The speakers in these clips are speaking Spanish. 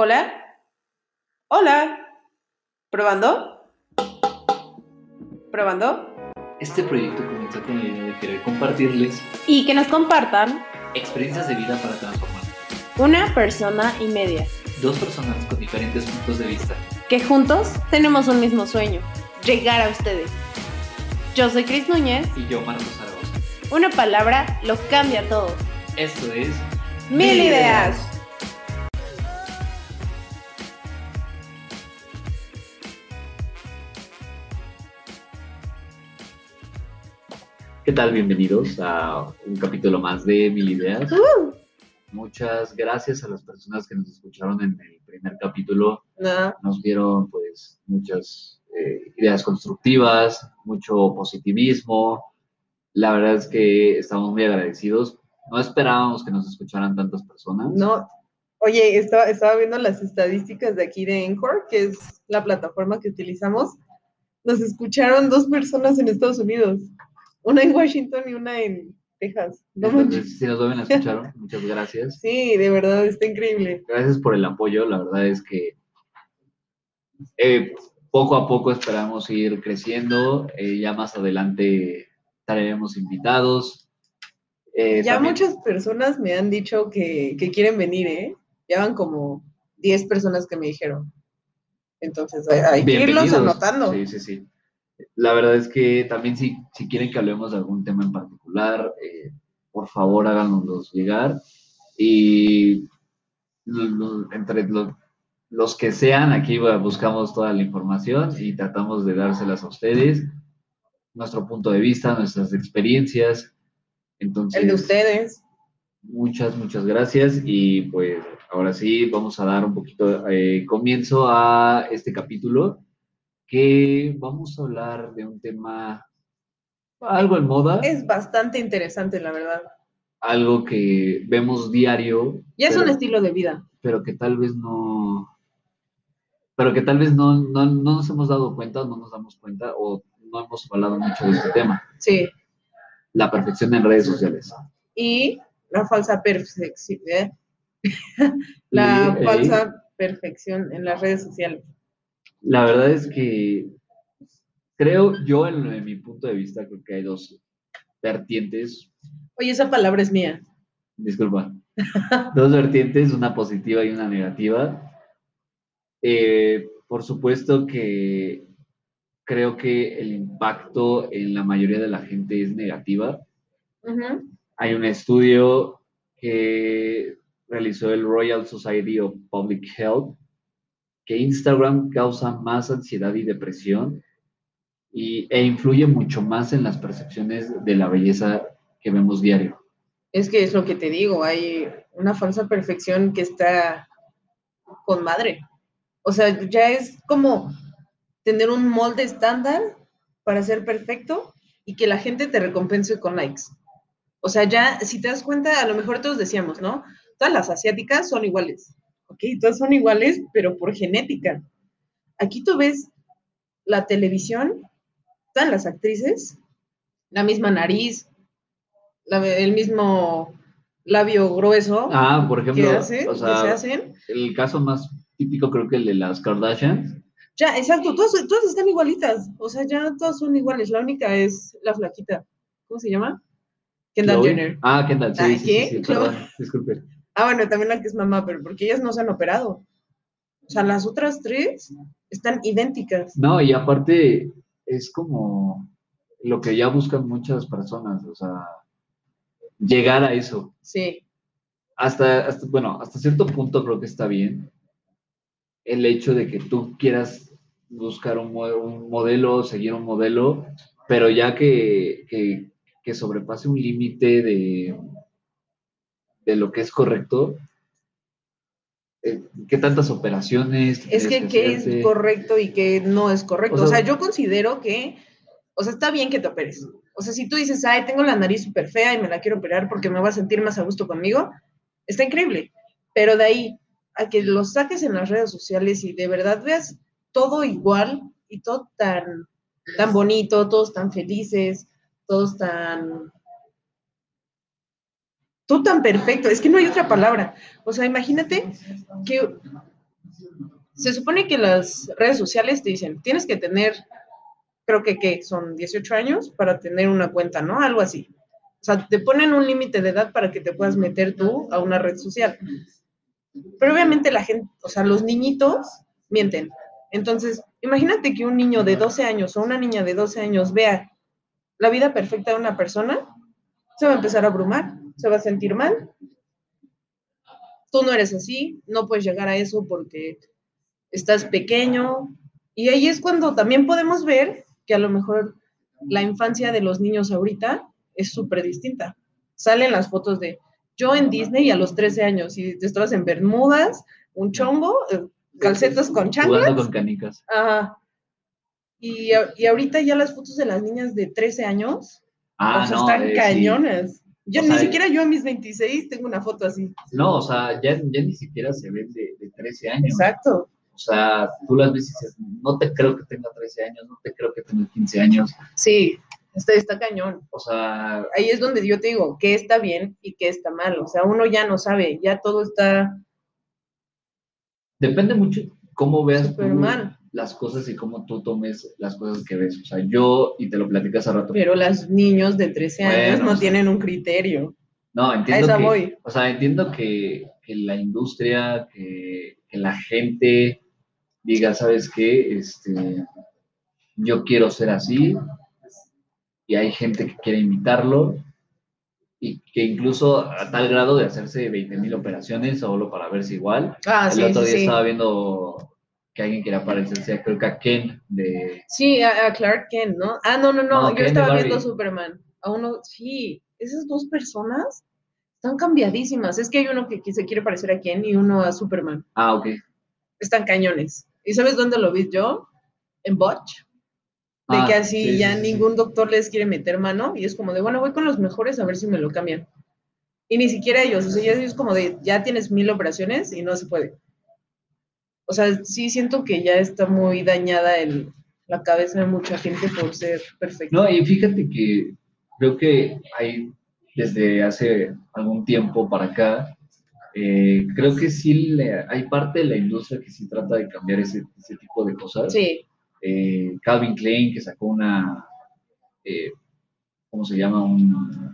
Hola. Hola. ¿Probando? ¿Probando? Este proyecto comenzó con la idea de querer compartirles Y que nos compartan experiencias de vida para transformar. una persona y media. Dos personas con diferentes puntos de vista. Que juntos tenemos un mismo sueño. Llegar a ustedes. Yo soy Cris Núñez. Y yo, Marcos Zaragoza. Una palabra lo cambia todo. Esto es Mil ideas. ¿Qué tal? Bienvenidos a un capítulo más de Mil Ideas. Uh. Muchas gracias a las personas que nos escucharon en el primer capítulo. No. Nos dieron pues muchas eh, ideas constructivas, mucho positivismo. La verdad es que estamos muy agradecidos. No esperábamos que nos escucharan tantas personas. No, oye, estaba, estaba viendo las estadísticas de aquí de Encore, que es la plataforma que utilizamos. Nos escucharon dos personas en Estados Unidos, una en Washington y una en Texas. No manches. Entonces, si nos vuelven a escuchar, muchas gracias. Sí, de verdad, está increíble. Gracias por el apoyo. La verdad es que eh, poco a poco esperamos ir creciendo. Eh, ya más adelante traeremos invitados. Eh, Ya también- muchas personas me han dicho que, que quieren venir, ¿eh? Ya van como 10 personas que me dijeron. Entonces, hay, hay que irlos anotando. Sí, sí, sí. La verdad es que también si, si quieren que hablemos de algún tema en particular, eh, por favor háganoslos llegar. Y entre lo- los que sean, aquí buscamos toda la información y tratamos de dárselas a ustedes, nuestro punto de vista, nuestras experiencias. Entonces, El de ustedes. Muchas, muchas gracias y pues ahora sí vamos a dar un poquito eh, comienzo a este capítulo que vamos a hablar de un tema algo en moda, Es bastante interesante, la verdad. algo que vemos diario, Ya es pero, un estilo de vida. pero que tal vez no, pero que tal vez no, no, no nos hemos dado cuenta, no nos damos cuenta o no hemos hablado mucho de este tema, Sí. la perfección en redes sociales. y la falsa perfección, ¿eh? la Y, eh, falsa perfección en las redes sociales. La verdad es que creo yo, en, en mi punto de vista, creo que hay dos vertientes, Oye, esa palabra es mía. disculpa, dos vertientes, una positiva y una negativa. Eh, por supuesto que creo que el impacto en la mayoría de la gente es negativa. Hay un estudio que realizó el Royal Society of Public Health que Instagram causa más ansiedad y depresión y, e influye mucho más en las percepciones de la belleza que vemos diario. Es que es lo que te digo, hay una falsa perfección que está con madre. O sea, ya es como tener un molde estándar para ser perfecto y que la gente te recompense con likes. O sea, ya, si te das cuenta, a lo mejor todos decíamos, ¿no? Todas las asiáticas son iguales. Ok, todas son iguales, pero por genética. Aquí tú ves la televisión, todas las actrices, la misma nariz, la- el mismo labio grueso Ah, por ejemplo, que, hace- o que sea, se hacen. el caso más típico creo que el de las Kardashians. Ya, exacto, todas, todas están igualitas. O sea, ya todas son iguales. La única es la flaquita. ¿Cómo se llama? Kendall Chloe. Jenner. Ah, Kendall, sí, sí, sí, sí, perdón, disculpe. Ah, bueno, también la que es mamá, pero porque ellas no se han operado. O sea, las otras tres están idénticas. No, y aparte es como lo que ya buscan muchas personas, o sea, llegar a eso. Sí, hasta, hasta, bueno, hasta cierto punto creo que está bien el hecho de que tú quieras buscar un, un modelo, seguir un modelo, pero ya que, que, que sobrepase un límite de, de lo que es correcto, eh, ¿qué tantas operaciones? es que qué es correcto y qué no es correcto. O sea- yo considero que, o sea, está bien que te operes. O sea, si tú dices, ay, tengo la nariz súper fea y me la quiero operar porque me va a sentir más a gusto conmigo, está increíble. Pero de ahí a que lo saques en las redes sociales y de verdad veas todo igual y todo tan, tan bonito, todos tan felices, todos tan tú tan perfecto, es que no hay otra palabra. O sea, imagínate que se supone que las redes sociales te dicen, tienes que tener, creo que. Son 18 años para tener una cuenta, ¿no? Algo así. O sea, te ponen un límite de edad para que te puedas meter tú a una red social. Pero obviamente la gente, o sea, los niñitos mienten. Entonces, imagínate que un niño de 12 años o una niña de 12 años vea la vida perfecta de una persona, se va a empezar a abrumar, se va a sentir mal. Tú no eres así, no puedes llegar a eso porque estás pequeño. Y ahí es cuando también podemos ver que a lo mejor la infancia de los niños ahorita es súper distinta. Salen las fotos de yo en Disney a los 13 años y te estabas en Bermudas, un chombo, eh, calcetas con chanclas. Jugando con canicas. Ajá. Y, y ahorita ya las fotos de las niñas de 13 años, Ah, o sea, no, están eh, sí. Yo O ni sea, siquiera yo a mis 26 tengo una foto así. No, o sea, ya, ya ni siquiera se ven de, de 13 años. Exacto. O sea, tú las ves y dices, no te creo que tenga 13 años, no te creo que tenga 15 años. Sí, está, está cañón. O sea, Ahí es donde yo te digo qué está bien y qué está mal. O sea, uno ya no sabe, ya todo está depende mucho cómo veas tú mal. Las cosas y cómo tú tomes las cosas que ves. O sea, yo, y te lo platicé hace rato, Pero los niños de 13 años Bueno, no tienen un criterio. no, A entiendo esa que, voy. o sea, entiendo que, que la industria, que, que la gente diga, ¿sabes qué? Este, yo quiero ser así, y hay gente que quiere imitarlo, y que incluso a tal grado de hacerse 20.000 operaciones solo para verse igual. Ah, El sí, otro día sí. estaba viendo que alguien quería parecerse, creo que a Ken de... Sí, a, a Clark Kent, ¿no? Ah, no, no, no, No, yo estaba viendo Superman. A uno, sí, esas dos personas están cambiadísimas. Es que hay uno que, se quiere parecer a Ken y uno a Superman. Ah, ok. Están cañones. ¿Y sabes dónde lo vi yo? En Botch. De Ah, que así sí, sí, ya sí, sí. ningún doctor les quiere meter mano y es como de, bueno, voy con los mejores a ver si me lo cambian. Y ni siquiera ellos, o sea, ya es como de, ya tienes mil operaciones y no se puede. O sea, sí siento que ya está muy dañada el, la cabeza de mucha gente por ser perfecto. No, y fíjate que creo que hay desde hace algún tiempo para acá, eh, creo que sí le- hay parte de la industria que sí trata de cambiar ese, ese tipo de cosas. Sí, Eh, Calvin Klein, que sacó una, eh, ¿cómo se llama? Un-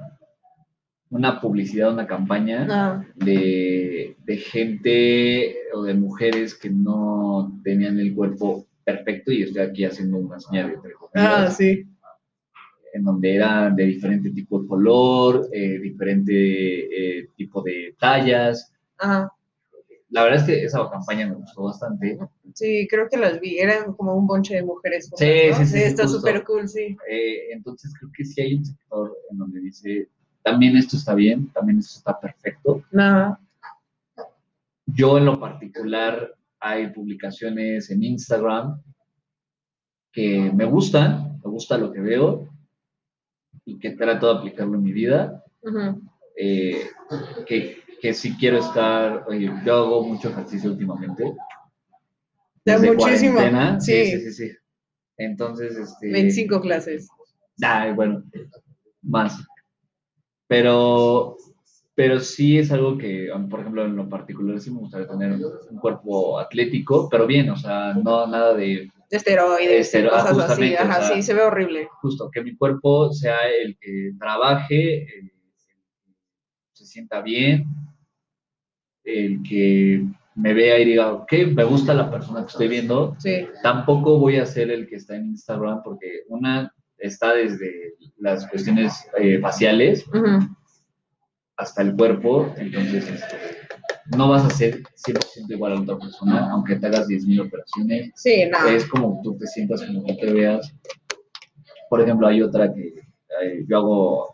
una publicidad, una campaña ah, de, de gente o de mujeres que no tenían el cuerpo perfecto, y estoy aquí haciendo una señal de ah, sí. en donde era de diferente tipo de color, eh, diferente eh, tipo de tallas. Ajá. La verdad es que esa campaña me gustó bastante. Sí, creo que las vi. Eran como un bonche de mujeres. Sí, ¿no? sí, sí, Está súper cool, sí. Eh, entonces creo que sí hay un sector en donde dice, también esto está bien, también esto está perfecto. Nada. Yo en lo particular hay publicaciones en Instagram que me gustan, me gusta lo que veo y que trato de aplicarlo en mi vida. Eh, que, que sí quiero estar, oye, yo hago mucho ejercicio últimamente. Ya desde muchísimo, cuarentena, Sí, sí. sí, sí. Entonces, este... 25 clases. Bueno, más. Pero, pero sí es algo que, um, por ejemplo, en lo particular sí me gustaría tener un cuerpo atlético, pero bien, o sea, no nada de De esteroides, Estero- ah, así. o Ajá, sea, sí, se ve horrible. justo que mi cuerpo sea el que trabaje, el que se sienta bien, el que me vea y diga, ok, me gusta la persona que estoy viendo. Sí. Tampoco voy a ser el que está en Instagram porque una está desde las cuestiones eh, faciales hasta el cuerpo, entonces este, no vas a ser 100% igual a otra persona, aunque te hagas 10.000 operaciones. Sí, no. Es como tú te sientas, como tú te veas. Por ejemplo, hay otra que eh, yo hago,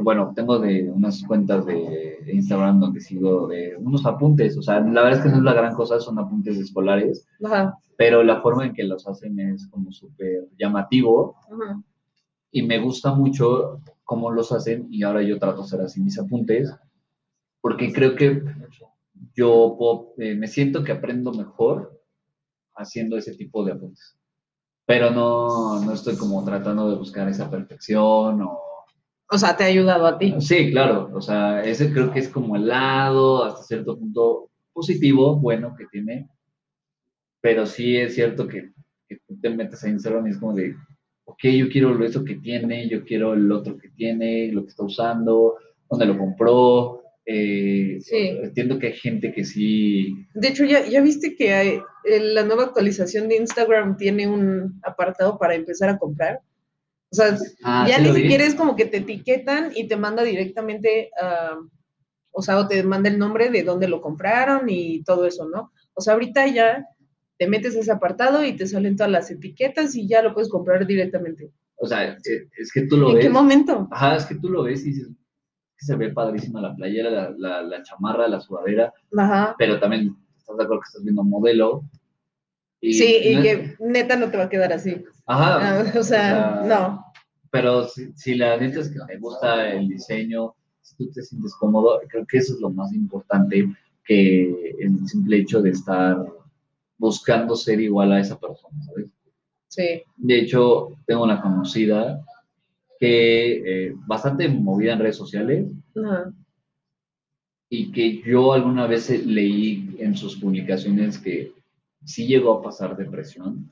bueno, tengo de unas cuentas de Instagram donde sigo de unos apuntes, o sea, la verdad es que no es la gran cosa, son apuntes escolares, Ajá. pero la forma en que los hacen es como súper llamativo Ujú. y me gusta mucho cómo los hacen y ahora yo trato de hacer así mis apuntes porque creo que yo puedo- eh, me siento que aprendo mejor haciendo ese tipo de apuntes. Pero no, no estoy como tratando de buscar esa perfección o... O sea, te ha ayudado a ti. Sí, claro, o sea, ese creo que es como el lado hasta cierto punto positivo, bueno que tiene, pero sí es cierto que, que tú te metes a Instagram y es como de, ok, yo quiero eso que tiene, yo quiero el otro que tiene, lo que está usando, dónde lo compró. eh, Sí. Entiendo que hay gente que sí. De hecho, ya, ya viste que hay- eh, la nueva actualización de Instagram tiene un apartado para empezar a comprar. O sea, Ah, ya sí ni siquiera es como que te etiquetan y te manda directamente, a- o sea, o te manda el nombre de dónde lo compraron y todo eso, ¿no? O sea, ahorita ya te metes a ese apartado y te salen todas las etiquetas y ya lo puedes comprar directamente. O sea, eh, es que tú lo ¿En ves. qué momento? Ajá, es que tú lo ves y dices que se ve padrísima la playera, la, la, la chamarra, la sudadera, Ajá. pero también estás de acuerdo que estás viendo modelo. Y Sí, y que neta no te va a quedar así. Ajá. Ah, o sea, no. Pero si, si la neta es que te gusta el diseño, si tú te sientes cómodo, creo que eso es lo más importante que el simple hecho de estar buscando ser igual a esa persona, ¿sabes? Sí. De hecho, tengo una conocida que eh, bastante movida en redes sociales y que yo alguna vez leí en sus publicaciones que sí llegó a pasar depresión,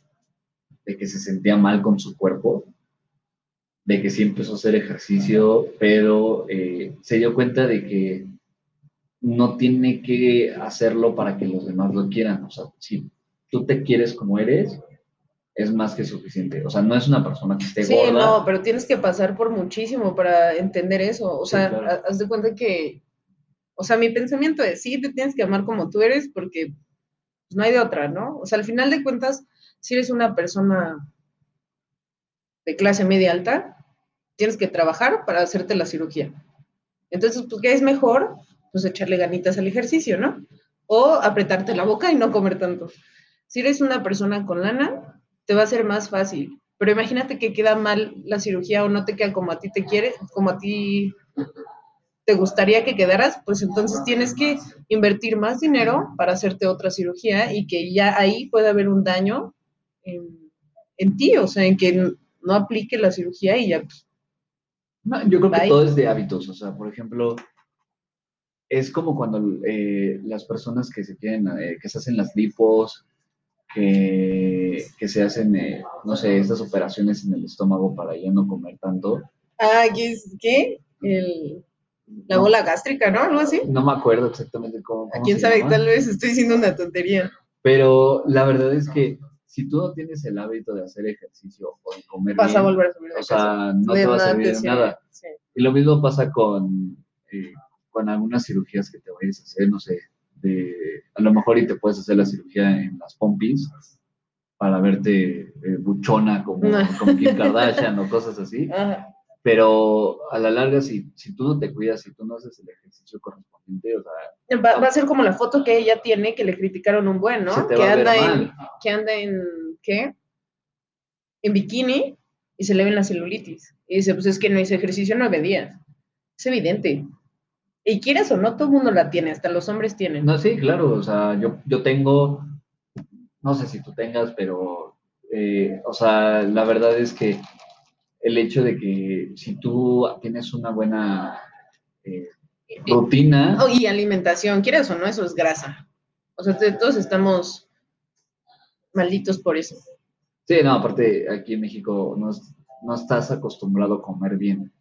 de que se sentía mal con su cuerpo, de que sí empezó a hacer ejercicio, pero eh, se dio cuenta de que no tiene que hacerlo para que los demás lo quieran. O sea, si tú te quieres como eres, es más que suficiente. O sea, no es una persona que esté Sí, gorda. no, pero tienes que pasar por muchísimo para entender eso. O Sí, sea, claro. ha- haz de cuenta que, o sea, mi pensamiento es, sí, te tienes que amar como tú eres porque pues, no hay de otra, ¿no? O sea, al final de cuentas, si eres una persona de clase media alta, tienes que trabajar para hacerte la cirugía. Entonces, pues, ¿qué es mejor? Pues echarle ganitas al ejercicio, ¿no? O apretarte la boca y no comer tanto. Si eres una persona con lana, te va a ser más fácil. Pero imagínate que queda mal la cirugía o no te queda como a ti te quiere, como a ti te gustaría que quedaras, pues entonces tienes que invertir más dinero para hacerte otra cirugía y que ya ahí puede haber un daño en, en ti, o sea, en que no aplique la cirugía y ya. pues, No, yo creo que todo es de hábitos. O sea, por ejemplo, es como cuando eh, las personas que se quieren, eh, que se hacen las lipos, que, que se hacen, eh, no sé, estas operaciones en el estómago para ya no comer tanto. Ah, ¿qué? El- la No. bola gástrica, ¿no? Algo así. No me acuerdo exactamente cómo. cómo ¿Quién se sabe? llama, Tal vez estoy diciendo una tontería. Pero la verdad es que si tú no tienes el hábito de hacer ejercicio o de comer Vas a bien, volver a subir de o sea, no De te va a servir de nada. Sí. Y lo mismo pasa con, eh, con algunas cirugías que te vayas a hacer, no sé, de, a lo mejor y te puedes hacer la cirugía en las pompis para verte eh, buchona como, como Kim Kardashian o cosas así, Ajá. Pero a la larga si, si tú no te cuidas, si tú no haces el ejercicio correspondiente, o sea, Va, va a ser como la foto que ella tiene que le criticaron un buen, ¿no? que anda en, que anda en ¿qué? En bikini y se le ven la celulitis. Y dice, pues es que no hice ejercicio nueve días. Es evidente. Y quieras o no, todo el mundo la tiene, hasta los hombres tienen. No, sí, claro, o sea, yo, yo tengo, no sé si tú tengas, pero, eh, o sea, la verdad es que el hecho de que si tú tienes una buena eh, rutina, Oh, y alimentación, quieras o no, eso es grasa. O sea, todos estamos malditos por eso. sí, no, aparte aquí en México no, no estás acostumbrado a comer bien.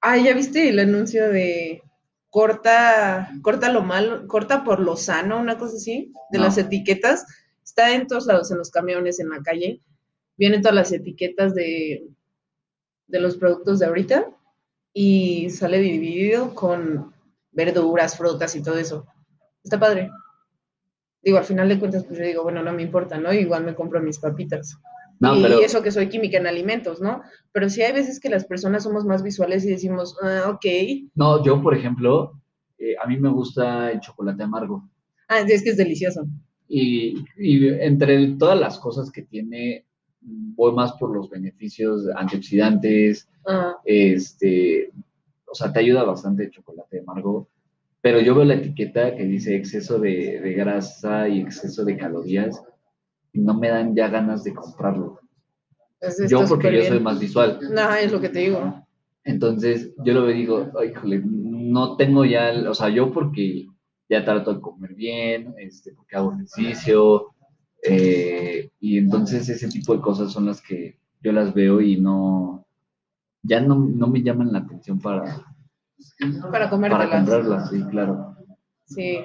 Ah, ¿ya viste el anuncio de corta, corta lo malo, corta por lo sano, una cosa así, de No. las etiquetas? Está en todos lados, en los camiones, en la calle. Vienen todas las etiquetas de, de los productos de ahorita y sale dividido con verduras, frutas y todo eso. Está padre. Digo, al final de cuentas, pues yo digo, bueno, no me importa, ¿no? Igual me compro mis papitas. No, y, pero eso que soy química en alimentos, ¿no? Pero sí hay veces que las personas somos más visuales y decimos, ah, ok. no, yo por ejemplo, eh, a mí me gusta el chocolate amargo. Ah, es que es delicioso. Y, y entre todas las cosas que tiene, voy más por los beneficios antioxidantes, Ah, este, o sea, te ayuda bastante el chocolate amargo, pero yo veo la etiqueta que dice exceso de, de grasa y exceso de calorías y no me dan ya ganas de comprarlo. Yo porque yo bien. soy más visual. No, es lo que te digo. Entonces, yo lo veo y digo, "Ay, híjole, no tengo ya, o sea, yo porque ya trato de comer bien, este, porque hago ejercicio, Eh, y entonces ese tipo de cosas son las que yo las veo y no, ya no, no me llaman la atención para, Para para comprarlas, sí, claro. Sí.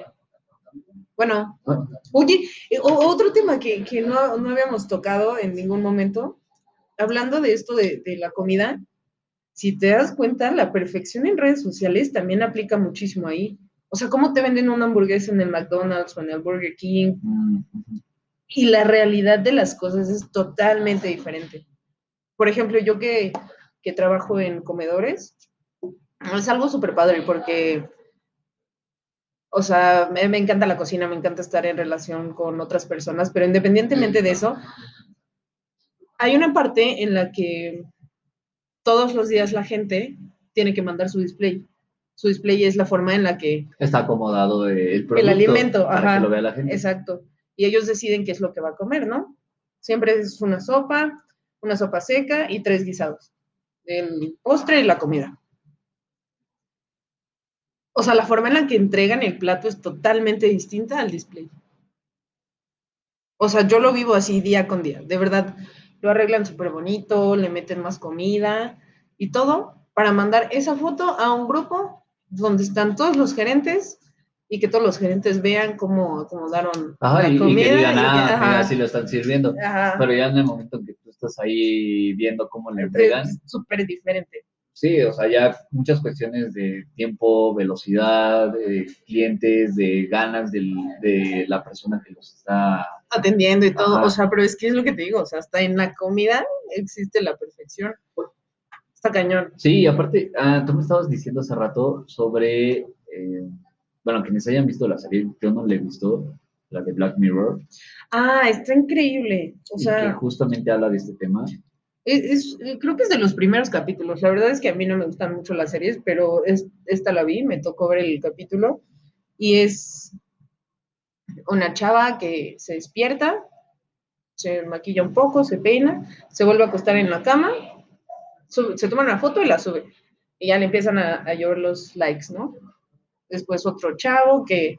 Bueno, oye, eh, otro tema que, que no, no habíamos tocado en ningún momento, hablando de esto de, de la comida, si te das cuenta, la perfección en redes sociales también aplica muchísimo ahí. O sea, cómo te venden una hamburguesa en el McDonald's o en el Burger King, mm. Y la realidad de las cosas es totalmente diferente. Por ejemplo, yo que, que trabajo en comedores, es algo súper padre porque, o sea, me, me encanta la cocina, me encanta estar en relación con otras personas, pero independientemente de eso, hay una parte en la que todos los días la gente tiene que mandar su display. Su display es la forma en la que está acomodado el producto alimento, para ajá, que lo vea la gente. Exacto. Y ellos deciden qué es lo que va a comer, ¿no? Siempre es una sopa, una sopa seca y tres guisados. El postre y la comida. O sea, la forma en la que entregan el plato es totalmente distinta al display. O sea, yo lo vivo así día con día. De verdad, lo arreglan súper bonito, le meten más comida y todo para mandar esa foto a un grupo donde están todos los gerentes y que todos los gerentes vean cómo acomodaron Ajá, la y, y comida. que digan, y- ah, ajá, mira, así lo están sirviendo. ajá. Pero ya en el momento en que tú estás ahí viendo cómo le entregan, es súper diferente. sí, o sea, ya muchas cuestiones de tiempo, velocidad, de clientes, de ganas del- de la persona que los está. Atendiendo y todo. O sea, pero es que es lo que te digo. O sea, hasta en la comida existe la perfección. Está cañón. Sí, y aparte, ah, tú me estabas diciendo hace rato sobre, eh, bueno, quienes hayan visto la serie, yo no la he visto, la de Black Mirror, Ah, está increíble. O y que sea, justamente habla de este tema. es, es- creo que es de los primeros capítulos. La verdad es que a mí no me gustan mucho las series, pero es, esta la vi, me tocó ver el capítulo. Y es una chava que se despierta, se maquilla un poco, se peina, se vuelve a acostar en la cama, sube- se toma una foto y la sube. Y ya le empiezan a, a llover los likes, ¿no? Después otro chavo que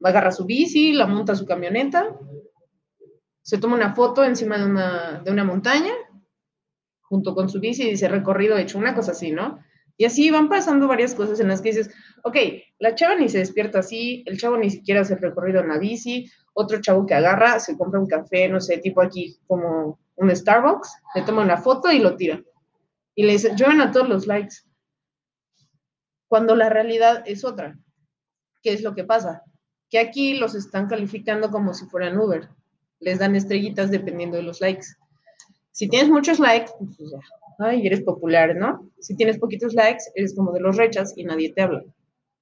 agarra su bici, la monta a su camioneta, se toma una foto encima de una, de una montaña, junto con su bici, y dice recorrido hecho, una cosa así, ¿no? Y así van pasando varias cosas en las que dices, ok, la chava ni se despierta así, el chavo ni siquiera hace recorrido en la bici, otro chavo que agarra, se compra un café, no sé, tipo aquí como un Starbucks, le toma una foto y lo tira. Y le dice, llueven a todos los likes. Cuando la realidad es otra. ¿Qué es lo que pasa? Que aquí los están calificando como si fueran Uber. Les dan estrellitas dependiendo de los likes. Si tienes muchos likes, pues ya, ay, eres popular, ¿no? Si tienes poquitos likes, eres como de los rechas y nadie te habla.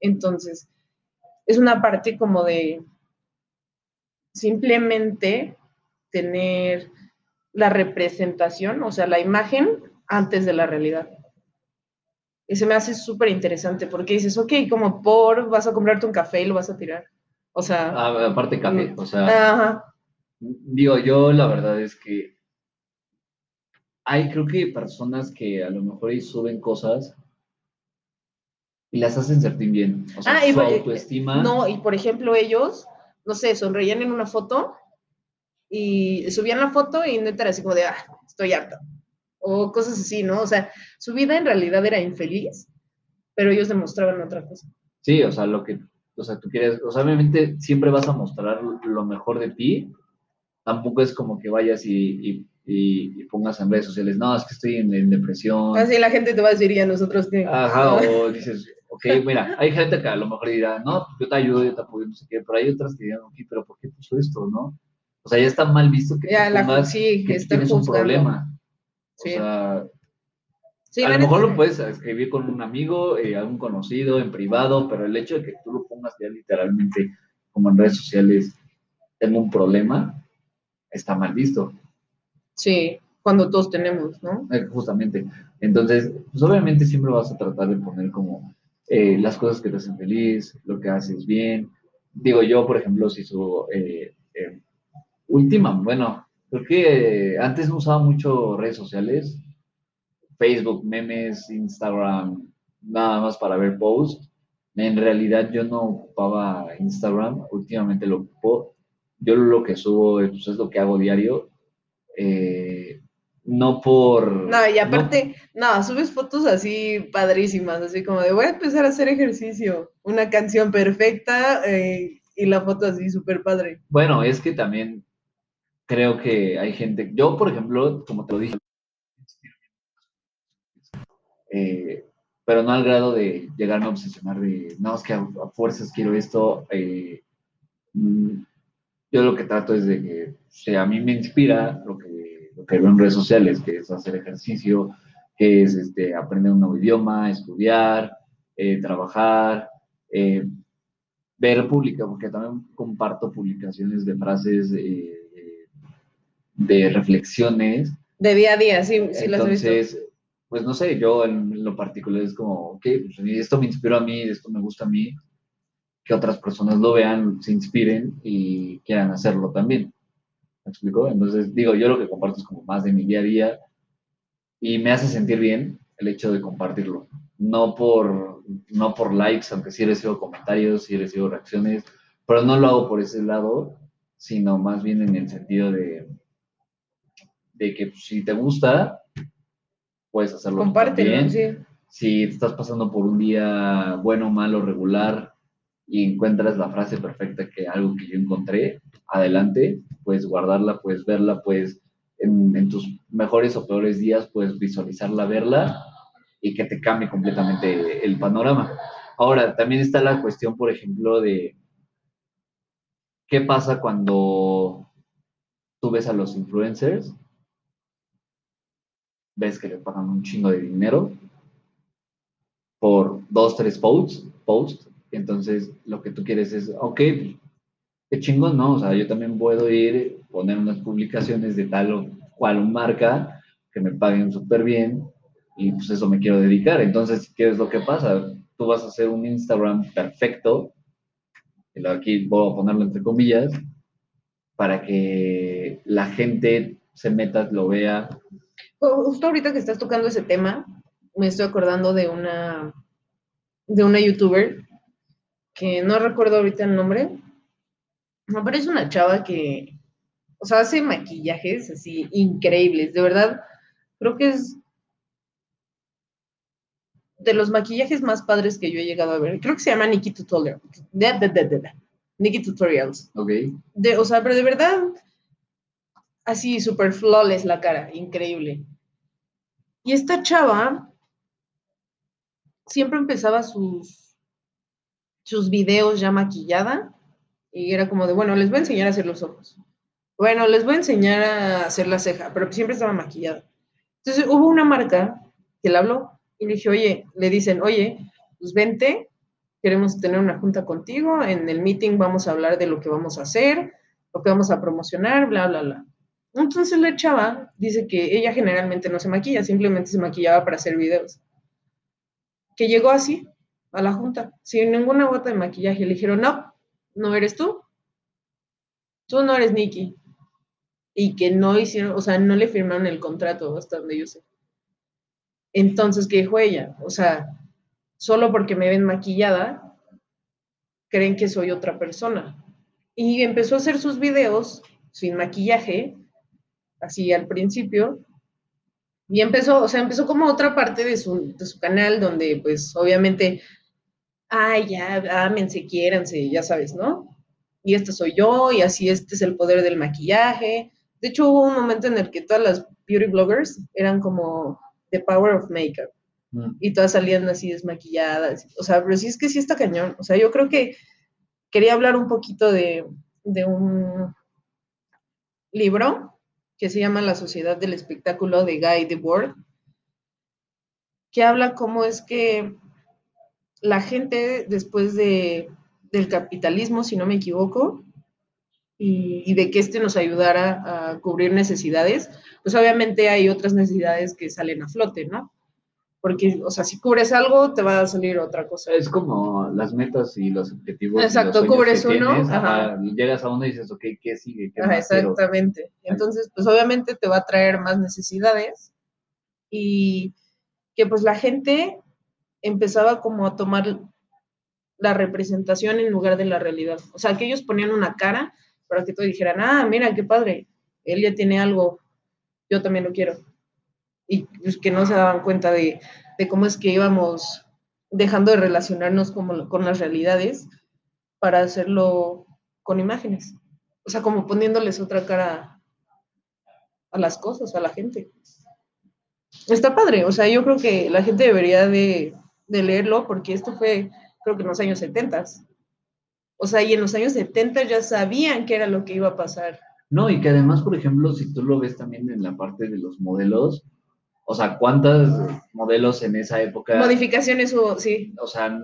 Entonces, es una parte como de simplemente tener la representación, o sea, la imagen antes de la realidad. Y se me hace súper interesante porque dices, ok, como por, vas a comprarte un café y lo vas a tirar. O sea, Ah, aparte café, Mm. o sea, ajá, digo, yo la verdad es que hay creo que personas que a lo mejor ahí suben cosas y las hacen sentir bien. O sea, Ah, y su por- autoestima. No, y por ejemplo, ellos, no sé, sonreían en una foto y subían la foto y neta era así como de, ah, estoy harta. O cosas así, ¿no? O sea, su vida en realidad era infeliz, pero ellos demostraban otra cosa. Sí, o sea, lo que, o sea, tú quieres, o sea, obviamente siempre vas a mostrar lo mejor de ti. Tampoco es como que vayas y, y- y- y pongas en redes sociales, no, es que estoy en, en depresión. Así la gente te va a decir, y a nosotros que... Ajá, o dices, ok, mira, hay gente que a lo mejor dirá, no, yo te ayudo, yo te apoyo, no sé qué, pero hay otras que dirán, ok, pero ¿por qué puso esto, no? O sea, ya está mal visto que Ya, tú la, pongas sí, que están tienes un juzgando. problema. Sí. O sea, Sí, a lo mejor lo puedes escribir con un amigo, eh, algún conocido, en privado, pero el hecho de que tú lo pongas ya literalmente como en redes sociales, tengo un problema, está mal visto, Sí, cuando todos tenemos, ¿no? eh, justamente. Entonces, pues obviamente siempre vas a tratar de poner como eh, las cosas que te hacen feliz, lo que haces bien. Digo, yo, por ejemplo, si eh, última, bueno, creo que antes no usaba mucho redes sociales, Facebook, memes, Instagram, nada más para ver posts. En realidad yo no ocupaba Instagram, últimamente lo ocupo yo lo que subo pues, es lo que hago diario. Eh, no por... No, y aparte, no, subes fotos así padrísimas, así como de voy a empezar a hacer ejercicio, una canción perfecta eh, y la foto así súper padre. Bueno, es que también creo que hay gente, yo por ejemplo, como te lo dije, eh, pero no al grado de llegarme a obsesionar de, no, es que a, fuerzas quiero esto. Eh, mm, yo lo que trato es de que, si a mí me inspira lo que que veo en redes sociales, que es hacer ejercicio, que es este, aprender un nuevo idioma, estudiar, eh, trabajar, ver pública, porque también comparto publicaciones de frases, de reflexiones. De día a día, sí, sí Entonces, las he visto. pues no sé, yo en lo particular es como, ok, pues, esto me inspiró a mí, esto me gusta a mí, que otras personas lo vean, se inspiren y quieran hacerlo también. ¿Me explico? Entonces, digo, yo lo que comparto es como más de mi día a día y me hace sentir bien el hecho de compartirlo. No por, no por likes, aunque sí recibo comentarios, sí recibo reacciones, pero no lo hago por ese lado, sino más bien en el sentido de, de que pues, si te gusta, puedes hacerlo. Compártelo, sí. Si estás pasando por un día bueno, malo, regular y encuentras la frase perfecta que algo que yo encontré, adelante, puedes guardarla, puedes verla, puedes en, tus mejores o peores días, puedes visualizarla, verla y que te cambie completamente el panorama. Ahora, también está la cuestión, por ejemplo, de qué pasa cuando tú ves a los influencers, ves que le pagan un chingo de dinero por dos, tres posts, posts, entonces lo que tú quieres es, ok, qué chingón, ¿no? O sea, yo también puedo ir, poner unas publicaciones de tal o cual marca que me paguen súper bien y pues eso me quiero dedicar. Entonces, ¿qué es lo que pasa? Tú vas a hacer un Instagram perfecto, aquí voy a ponerlo entre comillas, para que la gente se meta, lo vea. Justo ahorita que estás tocando ese tema, me estoy acordando de una, de una youtuber que no recuerdo ahorita el nombre, me parece una chava que, o sea, hace maquillajes así increíbles, de verdad, creo que es de los maquillajes más padres que yo he llegado a ver. Creo que se llama Nikki Tutorials. Nikki Tutorials. Ok. De, o sea, pero de verdad, así súper flawless la cara, increíble. Y esta chava siempre empezaba sus, sus videos ya maquillada y era como de, bueno, les voy a enseñar a hacer los ojos. Bueno, les voy a enseñar a hacer la ceja, pero siempre estaba maquillada. Entonces hubo una marca que le habló y le dije, oye, le dicen, oye, pues vente, queremos tener una junta contigo, en el meeting vamos a hablar de lo que vamos a hacer, lo que vamos a promocionar, bla, bla, bla. Entonces la chava dice que ella generalmente no se maquilla, simplemente se maquillaba para hacer videos. Que llegó así a la junta, sin ninguna gota de maquillaje. Le dijeron, no, no eres tú. Tú no eres Nikki. Y que no hicieron, o sea, no le firmaron el contrato hasta donde yo sé. Entonces, ¿qué dijo ella? O sea, solo porque me ven maquillada, creen que soy otra persona. Y empezó a hacer sus videos sin maquillaje, así al principio, y empezó, o sea, empezó como otra parte de su, de su canal donde pues obviamente ay, ya, ámense, quiéranse, ya sabes, ¿no? Y este soy yo, y así este es el poder del maquillaje. De hecho, hubo un momento en el que todas las beauty bloggers eran como the power of makeup. Mm. Y todas salían así desmaquilladas. O sea, pero sí es que sí está cañón. O sea, yo creo que quería hablar un poquito de, de un libro que se llama La Sociedad del Espectáculo de Guy Debord, que habla cómo es que la gente después de, del capitalismo, si no me equivoco, y, de que este nos ayudara a cubrir necesidades, pues obviamente hay otras necesidades que salen a flote, ¿no? Porque, o sea, si cubres algo, te va a salir otra cosa. Es como las metas y los objetivos. Exacto, cubres uno. llegas a uno y dices, ok, ¿qué sigue? exactamente. Entonces, pues obviamente te va a traer más necesidades y que pues la gente empezaba como a tomar la representación en lugar de la realidad. O sea, que ellos ponían una cara para que todos dijeran, ah, mira, qué padre, él ya tiene algo, yo también lo quiero. Y pues, que no se daban cuenta de, de cómo es que íbamos dejando de relacionarnos como, con las realidades para hacerlo con imágenes. O sea, como poniéndoles otra cara a las cosas, a la gente. Está padre, o sea, yo creo que la gente debería de, de leerlo porque esto fue, creo que en los años 70. O sea, y en los años 70 ya sabían qué era lo que iba a pasar. No, y que además, por ejemplo, si tú lo ves también en la parte de los modelos, o sea, ¿cuántos modelos en esa época? Modificaciones hubo, sí. O sea,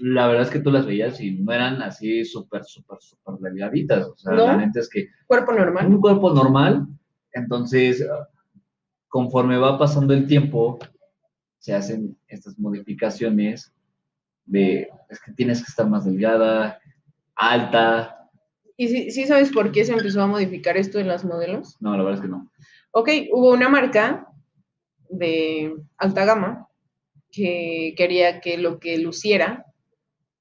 la verdad es que tú las veías y no eran así súper, súper, súper delgaditas. O sea, ¿No? la neta es que Cuerpo normal. un cuerpo normal, entonces, conforme va pasando el tiempo, se hacen estas modificaciones de, es que tienes que estar más delgada, alta. ¿Y sí, sí sabes por qué se empezó a modificar esto en las modelos? No, la verdad es que no. Ok, hubo una marca de alta gama que quería que lo que luciera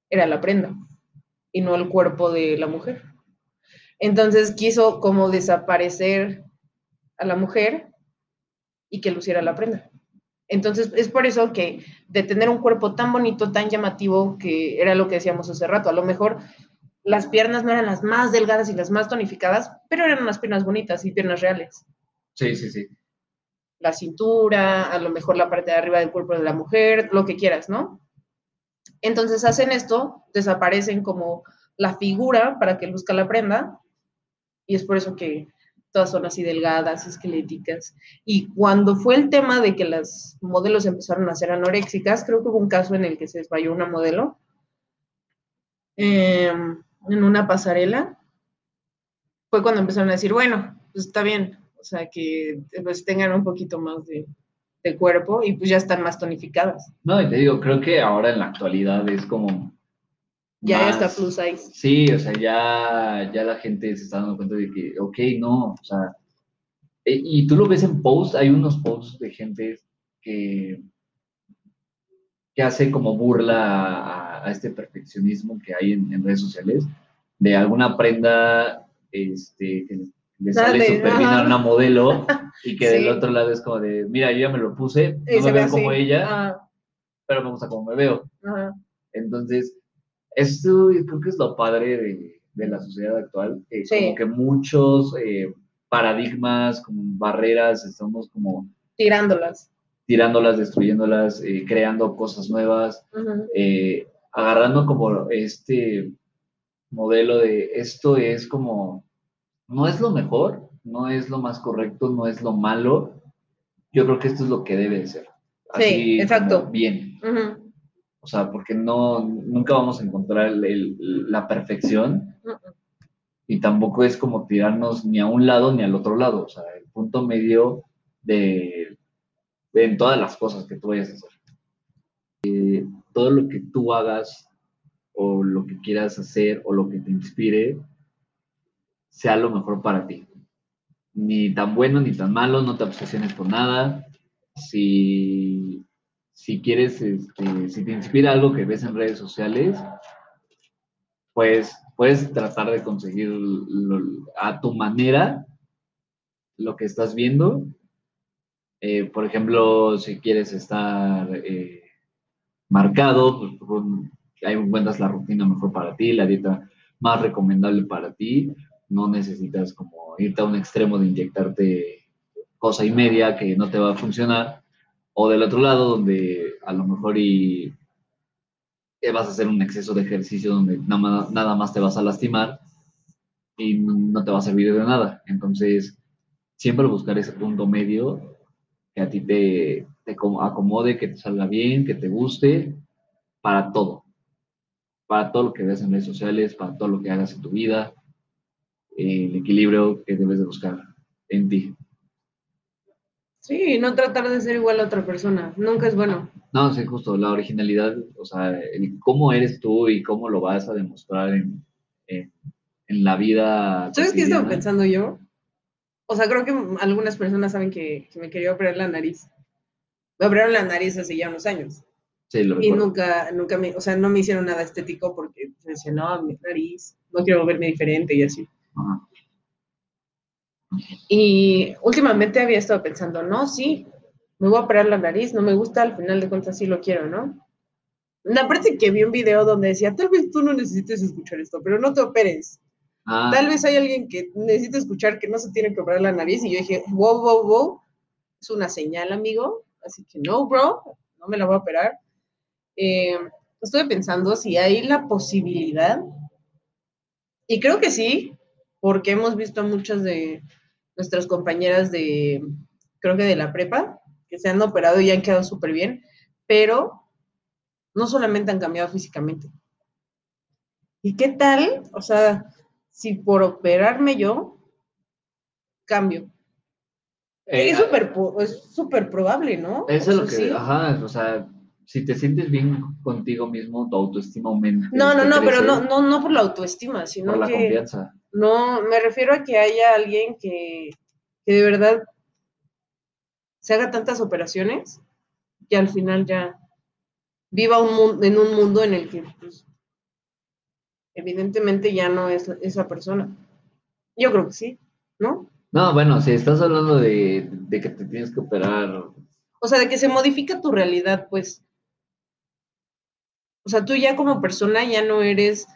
era la prenda y no el cuerpo de la mujer. Entonces quiso como desaparecer a la mujer y que luciera la prenda. Entonces es por eso que de tener un cuerpo tan bonito, tan llamativo, que era lo que decíamos hace rato, a lo mejor las piernas no eran las más delgadas y las más tonificadas, pero eran unas piernas bonitas y piernas reales Sí, sí, sí. La cintura, a lo mejor la parte de arriba del cuerpo de la mujer, lo que quieras, ¿no? Entonces hacen esto, desaparecen como la figura para que luzca la prenda, y es por eso que todas son así delgadas, esqueléticas. Y cuando fue el tema de que las modelos empezaron a ser anoréxicas, creo que hubo un caso en el que se desmayó una modelo em, en una pasarela, fue cuando empezaron a decir, bueno, pues está bien, o sea, que pues tengan un poquito más de, de cuerpo y pues ya están más tonificadas. No, y te digo, creo que ahora en la actualidad es como... Ya más- está plus size. Sí, o sea, ya, ya la gente se está dando cuenta de que, ok, no, o sea, e- y tú lo ves en posts, hay unos posts de gente que, que hace como burla a, a este perfeccionismo que hay en, en redes sociales, de alguna prenda este, que le sale súper bien a una modelo y que del otro lado es como de, mira, yo ya me lo puse, no me ve veo como ella, pero me gusta como me veo. ajá. Entonces, eso creo que es lo padre de, de la sociedad actual, que Sí. como que muchos eh, paradigmas, como barreras, estamos como Tirándolas. tirándolas, destruyéndolas, eh, creando cosas nuevas, eh, agarrando como este modelo de esto es como, no es lo mejor, no es lo más correcto, no es lo malo, yo creo que esto es lo que debe de ser. Sí, exacto. Bien. Ujú. O sea, porque no, nunca vamos a encontrar el- el- la perfección y tampoco es como tirarnos ni a un lado ni al otro lado. O sea, el punto medio de, de en todas las cosas que tú vayas a hacer. Eh, todo lo que tú hagas o lo que quieras hacer o lo que te inspire sea lo mejor para ti. Ni tan bueno ni tan malo, no te obsesiones por nada. Si, si quieres, este, si te inspira algo que ves en redes sociales, pues puedes tratar de conseguir a tu manera lo que estás viendo. Eh, por ejemplo, si quieres estar eh, marcado, pues ahí encuentras la rutina mejor para ti, la dieta más recomendable para ti. No necesitas como irte a un extremo de inyectarte cosa y media que no te va a funcionar. O del otro lado, donde a lo mejor y vas a hacer un exceso de ejercicio donde nada más, te vas a lastimar y no te va a servir de nada. Entonces, siempre buscar ese punto medio que a ti te, te como- acomode, que te salga bien, que te guste, para todo. Para todo lo que veas en redes sociales, para todo lo que hagas en tu vida, el equilibrio que debes de buscar en ti. Sí, no tratar de ser igual a otra persona. Nunca es bueno. No, sí, justo, la originalidad, o sea, el cómo eres tú y cómo lo vas a demostrar en, en, en la vida. ¿Sabes qué estaba cotidiana. pensando yo? O sea, creo que algunas personas saben que, que me quería operar la nariz. Me operaron la nariz hace ya unos años. Sí, lo Y recuerdo. nunca, nunca me, o sea, no me hicieron nada estético porque decía, no, mi nariz, no quiero verme diferente y así. Y últimamente había estado pensando, no, sí, me voy a operar la nariz, no me gusta, al final de cuentas sí lo quiero, ¿no? Aparte que vi un video donde decía, tal vez tú no necesites escuchar esto, pero no te operes. Ah, Tal vez hay alguien que necesita escuchar que no se tiene que operar la nariz y yo dije, wow, wow, wow, es una señal, amigo. Así que no, bro, no me la voy a operar. Eh, estuve pensando si hay la posibilidad, y creo que sí, porque hemos visto a muchas de nuestras compañeras de, creo que de la prepa, que se han operado y han quedado súper bien, pero no solamente han cambiado físicamente. ¿Y qué tal? O sea, si por operarme yo, cambio. eh, es súper es probable, ¿no? Eso es lo que, sí. ajá, o sea, si te sientes bien contigo mismo, tu autoestima aumenta. No, no, no, pero no, no, no por la autoestima, sino Por la que confianza. No, me refiero a que haya alguien que, que de verdad se haga tantas operaciones que al final ya viva un mun- en un mundo en el que pues, evidentemente ya no es esa persona. Yo creo que sí, ¿no? No, bueno, si estás hablando de, de que te tienes que operar, O sea, de que se modifica tu realidad, pues. O sea, tú ya como persona ya no eres,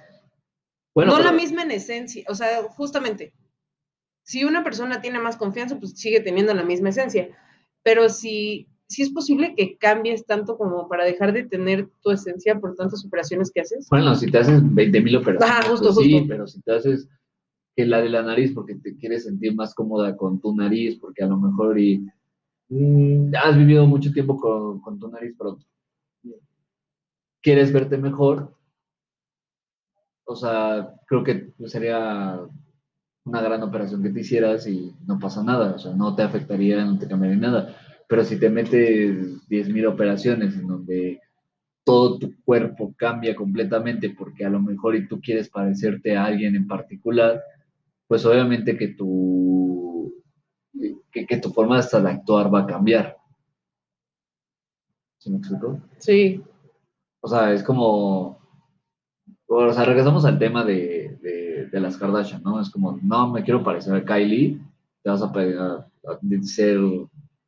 bueno, no la misma en esencia, o sea, justamente, si una persona tiene más confianza, pues sigue teniendo la misma esencia, pero si, si es posible que cambies tanto como para dejar de tener tu esencia por tantas operaciones que haces. Bueno, si te haces 20 mil operaciones, justo, pues sí, justo. pero si te haces que la de la nariz porque te quieres sentir más cómoda con tu nariz, porque a lo mejor y, mm, has vivido mucho tiempo con, con tu nariz, pero quieres verte mejor, o sea, creo que sería una gran operación que te hicieras y no pasa nada, o sea, no te afectaría, no te cambiaría nada. Pero si te metes 10.000 operaciones en donde todo tu cuerpo cambia completamente porque a lo mejor y tú quieres parecerte a alguien en particular, pues obviamente que tu, que, que tu forma hasta de actuar va a cambiar. ¿Sí me explico? Sí, O sea, es como, o sea, regresamos al tema de, de, de las Kardashian, ¿no? Es como, no, me quiero parecer a Kylie, te vas a, a hacer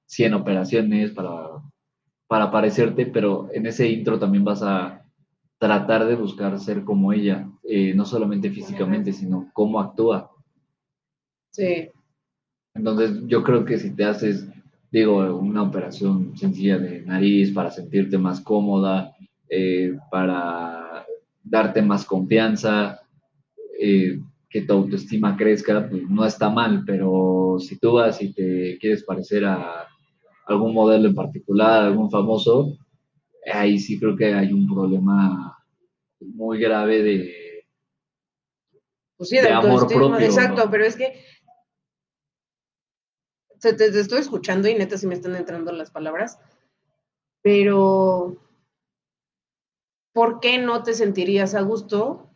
100 operaciones para, para parecerte, pero en ese intro también vas a tratar de buscar ser como ella, eh, no solamente físicamente, sino cómo actúa. sí. Entonces, yo creo que si te haces, digo, una operación sencilla de nariz para sentirte más cómoda, eh, para darte más confianza, eh, que tu autoestima crezca, pues no está mal, pero si tú vas y te quieres parecer a algún modelo en particular, algún famoso, ahí sí creo que hay un problema muy grave de, Pues sí, de, de amor autoestima, propio, Exacto, ¿no? pero es que te, te- te estoy escuchando y neta sí me están entrando las palabras, pero ¿por qué no te sentirías a gusto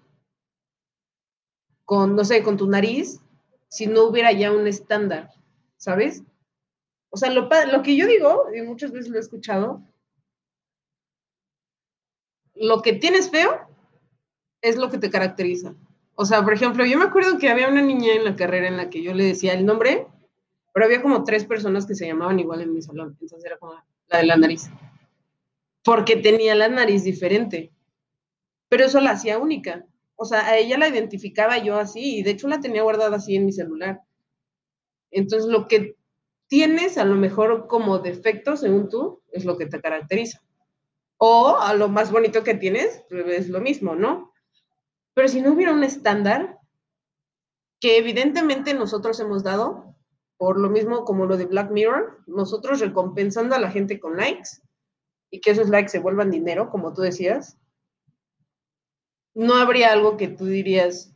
con, no sé, con tu nariz si no hubiera ya un estándar, ¿sabes? O sea, lo, lo que yo digo, y muchas veces lo he escuchado, lo que tienes feo es lo que te caracteriza. O sea, por ejemplo, yo me acuerdo que había una niña en la carrera en la que yo le decía el nombre, pero había como tres personas que se llamaban igual en mi salón. Entonces era como la de la nariz. Porque tenía la nariz diferente. Pero eso la hacía única. O sea, a ella la identificaba yo así y de hecho la tenía guardada así en mi celular. Entonces lo que tienes a lo mejor como defecto, según tú, es lo que te caracteriza. O a lo más bonito que tienes, pues, es lo mismo, ¿no? Pero si no hubiera un estándar, que evidentemente nosotros hemos dado, por lo mismo como lo de Black Mirror, nosotros recompensando a la gente con likes y que esos likes se vuelvan dinero, como tú decías, no habría algo que tú dirías,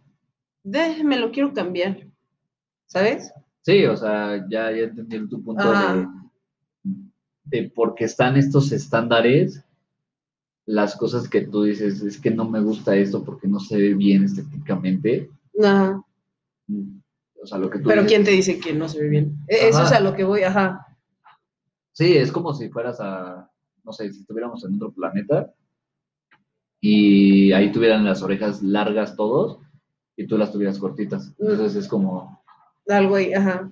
déjame, lo quiero cambiar, ¿sabes? Sí, o sea, ya, ya entendí tu punto de, de por qué están estos estándares, las cosas que tú dices, es que no me gusta esto porque no se ve bien estéticamente. Ajá. O sea, lo que tú Pero dices- ¿quién te dice que no se ve bien? E- Eso es a lo que voy, ajá. Sí, es como si fueras a, no sé, si estuviéramos en otro planeta y ahí tuvieran las orejas largas todos y tú las tuvieras cortitas. Entonces es como, Algo ahí, ajá.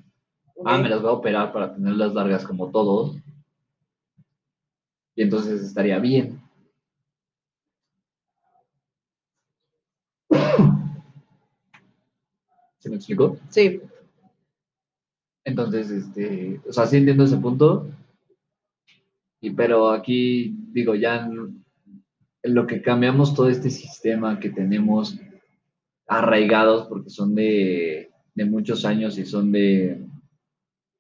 ah, me las voy a operar para tenerlas largas como todos. Y entonces estaría bien. ¿Se me explicó? Sí, Entonces, este, o sea, sí entiendo ese punto. Y pero aquí, digo, ya lo que cambiamos todo este sistema que tenemos arraigados, porque son de, de muchos años y son de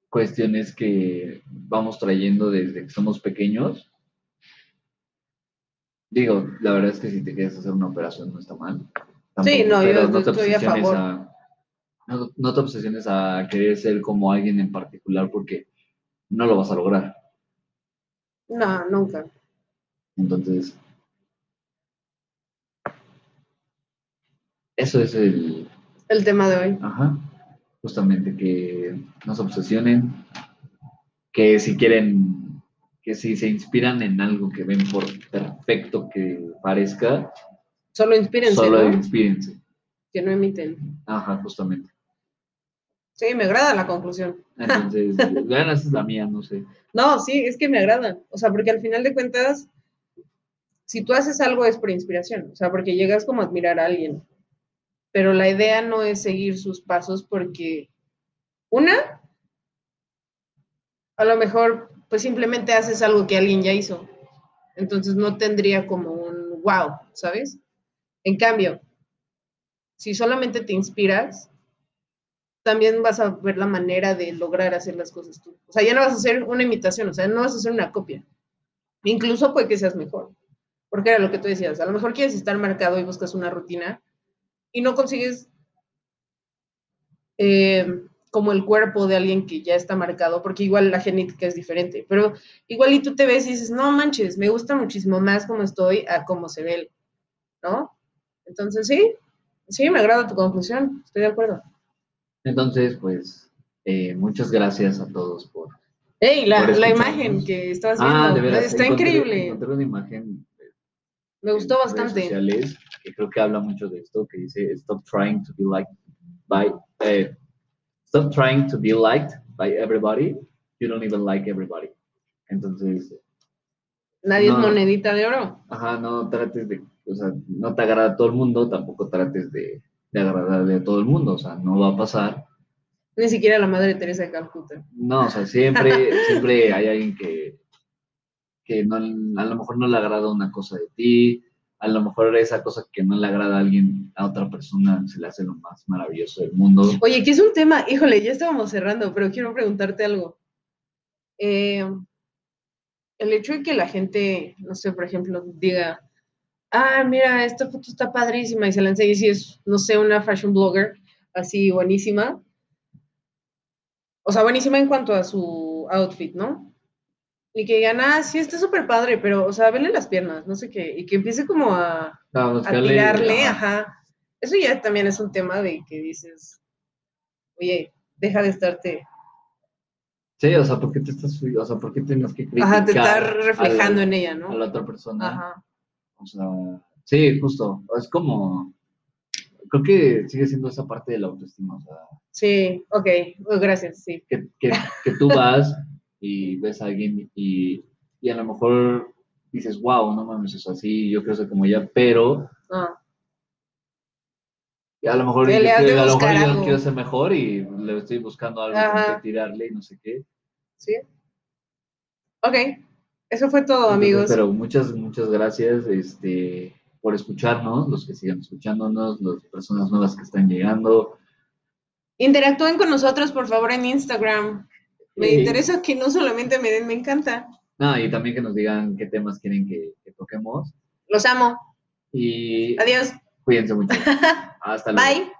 cuestiones que vamos trayendo desde que somos pequeños. Digo, la verdad es que si te quieres hacer una operación no está mal. Sí, no, yo te estoy a obsesiones favor. a- no, no te obsesiones a querer ser como alguien en particular porque no lo vas a lograr. no, nunca. Entonces, eso es el, El tema de hoy. ajá, justamente que nos obsesionen, que si quieren, que si se inspiran en algo que ven por perfecto que parezca, Solo inspírense, solo ¿no? inspírense. Que no emiten. Ajá, justamente. Sí, me agrada la conclusión. Entonces, bueno, esa es la mía, no sé. No, sí, es que me agrada. O sea, porque al final de cuentas, si tú haces algo es por inspiración. O sea, porque llegas como a admirar a alguien. Pero la idea no es seguir sus pasos porque, una, a lo mejor, pues simplemente haces algo que alguien ya hizo. Entonces no tendría como un wow, ¿sabes? En cambio, si solamente te inspiras, también vas a ver la manera de lograr hacer las cosas tú. O sea, ya no vas a hacer una imitación, o sea, no vas a hacer una copia. Incluso puede que seas mejor. Porque era lo que tú decías, a lo mejor quieres estar marcado y buscas una rutina y no consigues eh, como el cuerpo de alguien que ya está marcado, porque igual la genética es diferente, pero igual y tú te ves y dices, no manches, me gusta muchísimo más como estoy a cómo se ve ¿no? Entonces sí, sí, me agrada tu conclusión, estoy de acuerdo. Entonces, pues, eh, muchas gracias a todos por... ¡Ey! La, Por la imagen que estabas viendo, Ah, de veras. está encontré- increíble, Encontré una imagen me gustó bastante. sociales, que creo que habla mucho de esto, que dice stop trying to be liked by eh, stop trying to be liked by everybody. You don't even like everybody. Entonces, Nadie no. es monedita de oro. ajá, no trates de, o sea, no te agrada a todo el mundo, tampoco trates de, de agradarle a todo el mundo, o sea, no va a pasar. Ni siquiera la madre Teresa de Calcuta. No, o sea, siempre, siempre hay alguien que, que no, a lo mejor no le agrada una cosa de ti, a lo mejor esa cosa que no le agrada a alguien, a otra persona, se le hace lo más maravilloso del mundo. Oye, que es un tema, híjole, ya estábamos cerrando, pero quiero preguntarte algo. Eh, el hecho de que la gente, no sé, por ejemplo, diga, ah, mira, esta foto está padrísima y se la enseñe y si es, no sé, una fashion blogger así buenísima. O sea, buenísima en cuanto a su outfit, ¿no? Y que digan, ah, sí, está súper padre, pero, o sea, vele las piernas, no sé qué, y que empiece como a, A a tirarle, ajá. Eso ya también es un tema de que dices, oye, deja de estarte, Sí, o sea, ¿por qué te estás, o sea, por qué tienes que criticar ajá, te estar reflejando en ella, la, ¿no? a la otra persona? Ajá. O sea, sí, justo, es como, creo que sigue siendo esa parte de la autoestima, o sea, Sí, ok, oh, gracias, sí. que, que, que tú vas y ves a alguien y, y a lo mejor dices, wow, no mames, es así, yo quiero ser como ella, pero Ah, a lo mejor, Que quiero- a lo mejor yo quiero ser mejor y le estoy buscando algo Ajá. que tirarle y no sé qué. sí. Ok, eso fue todo, Entonces, amigos. Pero muchas, muchas gracias este, por escucharnos, los que sigan escuchándonos, las personas nuevas que están llegando. Interactúen con nosotros, por favor, en Instagram. Me Sí. interesa que no solamente me den, me encanta. No, y también que nos digan qué temas quieren que, que toquemos. Los amo. Y Adiós. cuídense mucho. Hasta luego. Bye.